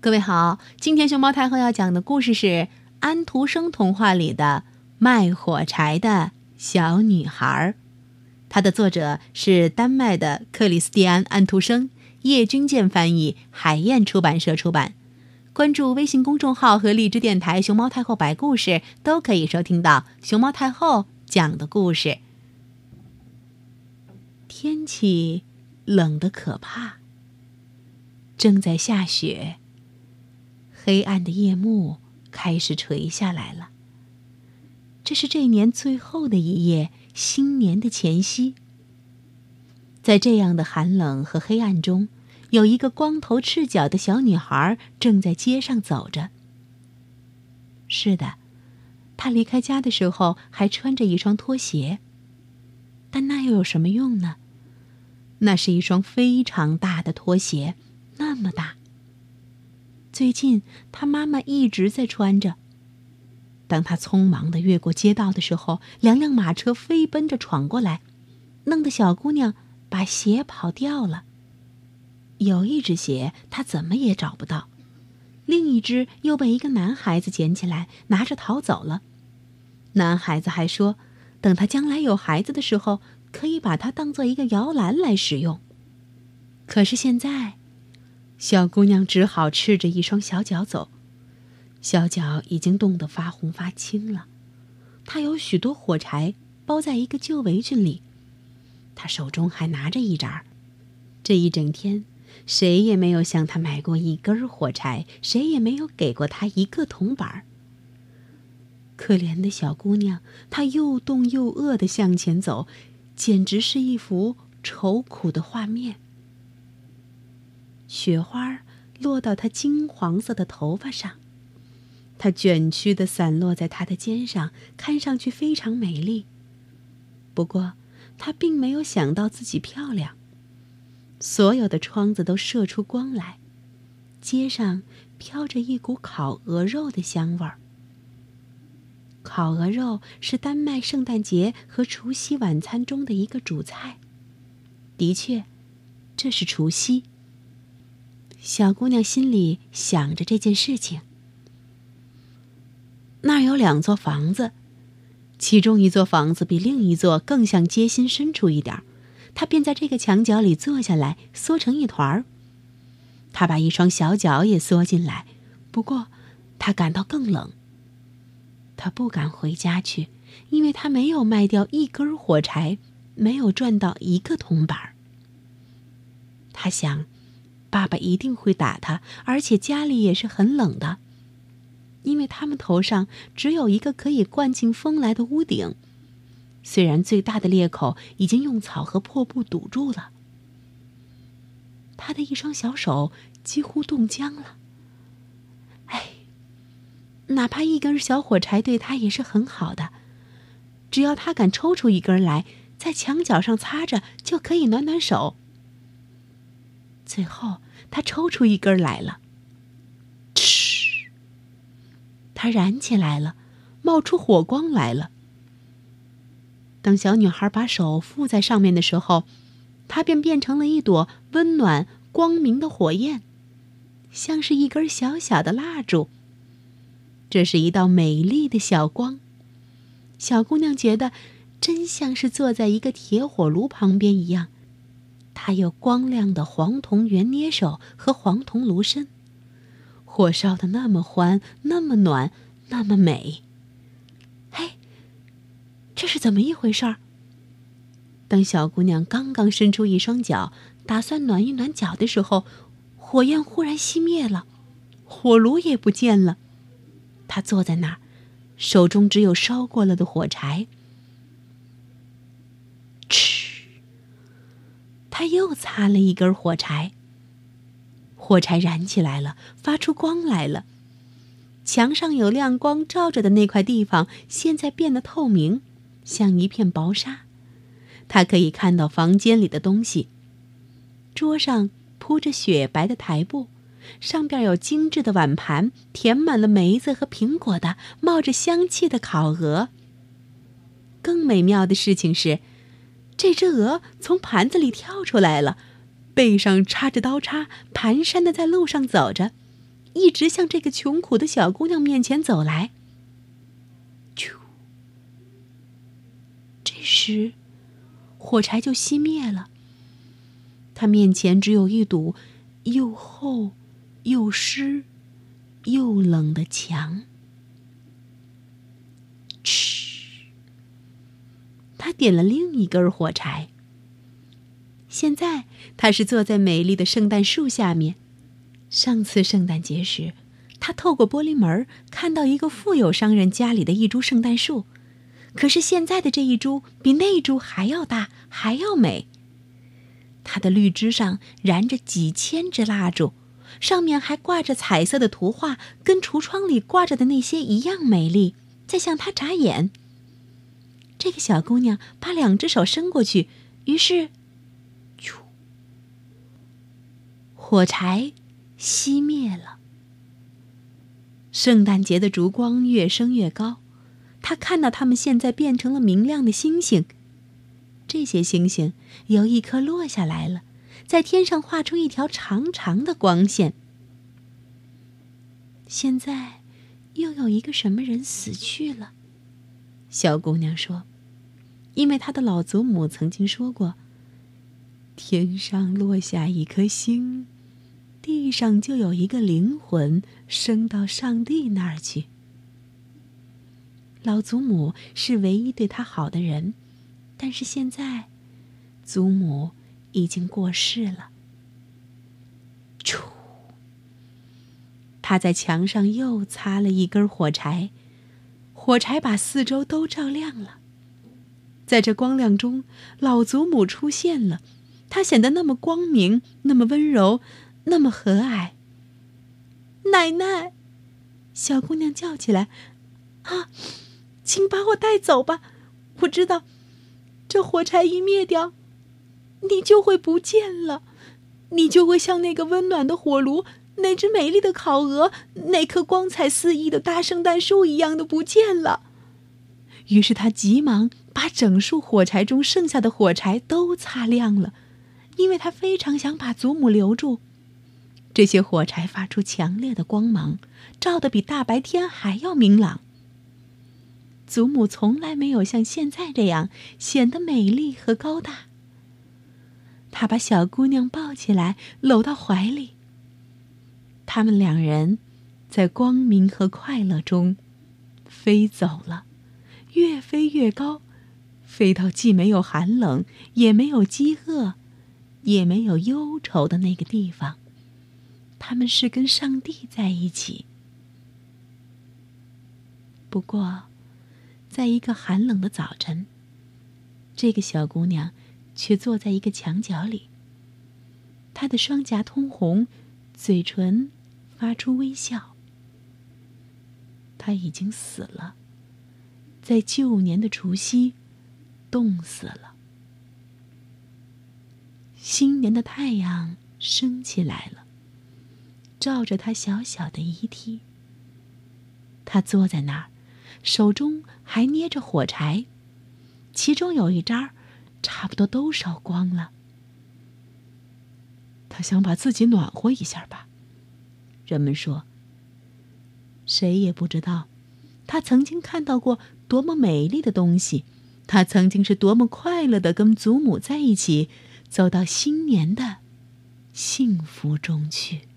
各位好，今天熊猫太后要讲的故事是安徒生童话里的卖火柴的小女孩，它的作者是丹麦的克里斯蒂安·安徒生，叶君健翻译，海燕出版社出版。关注微信公众号和荔枝电台“熊猫太后摆故事”，都可以收听到熊猫太后讲的故事。天气冷得可怕，正在下雪。黑暗的夜幕开始垂下来了。这是这年最后的一夜，新年的前夕。在这样的寒冷和黑暗中，有一个光头赤脚的小女孩正在街上走着。是的，她离开家的时候还穿着一双拖鞋，但那又有什么用呢？那是一双非常大的拖鞋，那么大。最近，他妈妈一直在穿着。当他匆忙的越过街道的时候，两辆马车飞奔着闯过来，弄得小姑娘把鞋跑掉了。有一只鞋她怎么也找不到，另一只又被一个男孩子捡起来，拿着逃走了。男孩子还说，等他将来有孩子的时候，可以把它当做一个摇篮来使用。可是现在。小姑娘只好赤着一双小脚走，小脚已经冻得发红发青了。她有许多火柴包在一个旧围裙里，她手中还拿着一盏。这一整天，谁也没有向她买过一根火柴，谁也没有给过她一个铜板。可怜的小姑娘，她又冻又饿地向前走，简直是一幅愁苦的画面。雪花落到她金黄色的头发上，它卷曲的散落在她的肩上，看上去非常美丽。不过，她并没有想到自己漂亮。所有的窗子都射出光来，街上飘着一股烤鹅肉的香味儿。烤鹅肉是丹麦圣诞节和除夕晚餐中的一个主菜。的确，这是除夕。小姑娘心里想着这件事情。那儿有两座房子，其中一座房子比另一座更向街心深处一点儿。她便在这个墙角里坐下来，缩成一团儿。她把一双小脚也缩进来，不过她感到更冷。她不敢回家去，因为她没有卖掉一根火柴，没有赚到一个铜板儿。她想。爸爸一定会打他，而且家里也是很冷的，因为他们头上只有一个可以灌进风来的屋顶，虽然最大的裂口已经用草和破布堵住了。他的一双小手几乎冻僵了。哎，哪怕一根小火柴对他也是很好的，只要他敢抽出一根来，在墙角上擦着，就可以暖暖手。最后，他抽出一根来了。嗤！它燃起来了，冒出火光来了。当小女孩把手附在上面的时候，它便变成了一朵温暖光明的火焰，像是一根小小的蜡烛。这是一道美丽的小光，小姑娘觉得真像是坐在一个铁火炉旁边一样。它有光亮的黄铜圆捏手和黄铜炉身，火烧的那么欢，那么暖，那么美。嘿，这是怎么一回事儿？当小姑娘刚刚伸出一双脚，打算暖一暖脚的时候，火焰忽然熄灭了，火炉也不见了。她坐在那儿，手中只有烧过了的火柴。他又擦了一根火柴，火柴燃起来了，发出光来了。墙上有亮光照着的那块地方，现在变得透明，像一片薄纱。他可以看到房间里的东西。桌上铺着雪白的台布，上边有精致的碗盘，填满了梅子和苹果的，冒着香气的烤鹅。更美妙的事情是。这只鹅从盘子里跳出来了，背上插着刀叉，蹒跚的在路上走着，一直向这个穷苦的小姑娘面前走来。啾！这时，火柴就熄灭了。他面前只有一堵又厚又湿又冷的墙。嗤！他点了另一根火柴。现在他是坐在美丽的圣诞树下面。上次圣诞节时，他透过玻璃门看到一个富有商人家里的一株圣诞树，可是现在的这一株比那一株还要大，还要美。它的绿枝上燃着几千支蜡烛，上面还挂着彩色的图画，跟橱窗里挂着的那些一样美丽，在向他眨眼。这个小姑娘把两只手伸过去，于是，啾，火柴。熄灭了。圣诞节的烛光越升越高，他看到它们现在变成了明亮的星星。这些星星有一颗落下来了，在天上画出一条长长的光线。现在，又有一个什么人死去了？小姑娘说：“因为她的老祖母曾经说过，天上落下一颗星。”地上就有一个灵魂升到上帝那儿去。老祖母是唯一对她好的人，但是现在，祖母已经过世了。啾！他在墙上又擦了一根火柴，火柴把四周都照亮了。在这光亮中，老祖母出现了，她显得那么光明，那么温柔。那么和蔼。奶奶，小姑娘叫起来：“啊，请把我带走吧！我知道，这火柴一灭掉，你就会不见了，你就会像那个温暖的火炉、那只美丽的烤鹅、那棵光彩四溢的大圣诞树一样的不见了。”于是他急忙把整束火柴中剩下的火柴都擦亮了，因为他非常想把祖母留住。这些火柴发出强烈的光芒，照得比大白天还要明朗。祖母从来没有像现在这样显得美丽和高大。他把小姑娘抱起来，搂到怀里。他们两人在光明和快乐中飞走了，越飞越高，飞到既没有寒冷，也没有饥饿，也没有忧愁的那个地方。他们是跟上帝在一起。不过，在一个寒冷的早晨，这个小姑娘却坐在一个墙角里。她的双颊通红，嘴唇发出微笑。他已经死了，在旧年的除夕，冻死了。新年的太阳升起来了。照着他小小的遗体，他坐在那儿，手中还捏着火柴，其中有一扎差不多都烧光了。他想把自己暖和一下吧。人们说，谁也不知道，他曾经看到过多么美丽的东西，他曾经是多么快乐的跟祖母在一起，走到新年的幸福中去。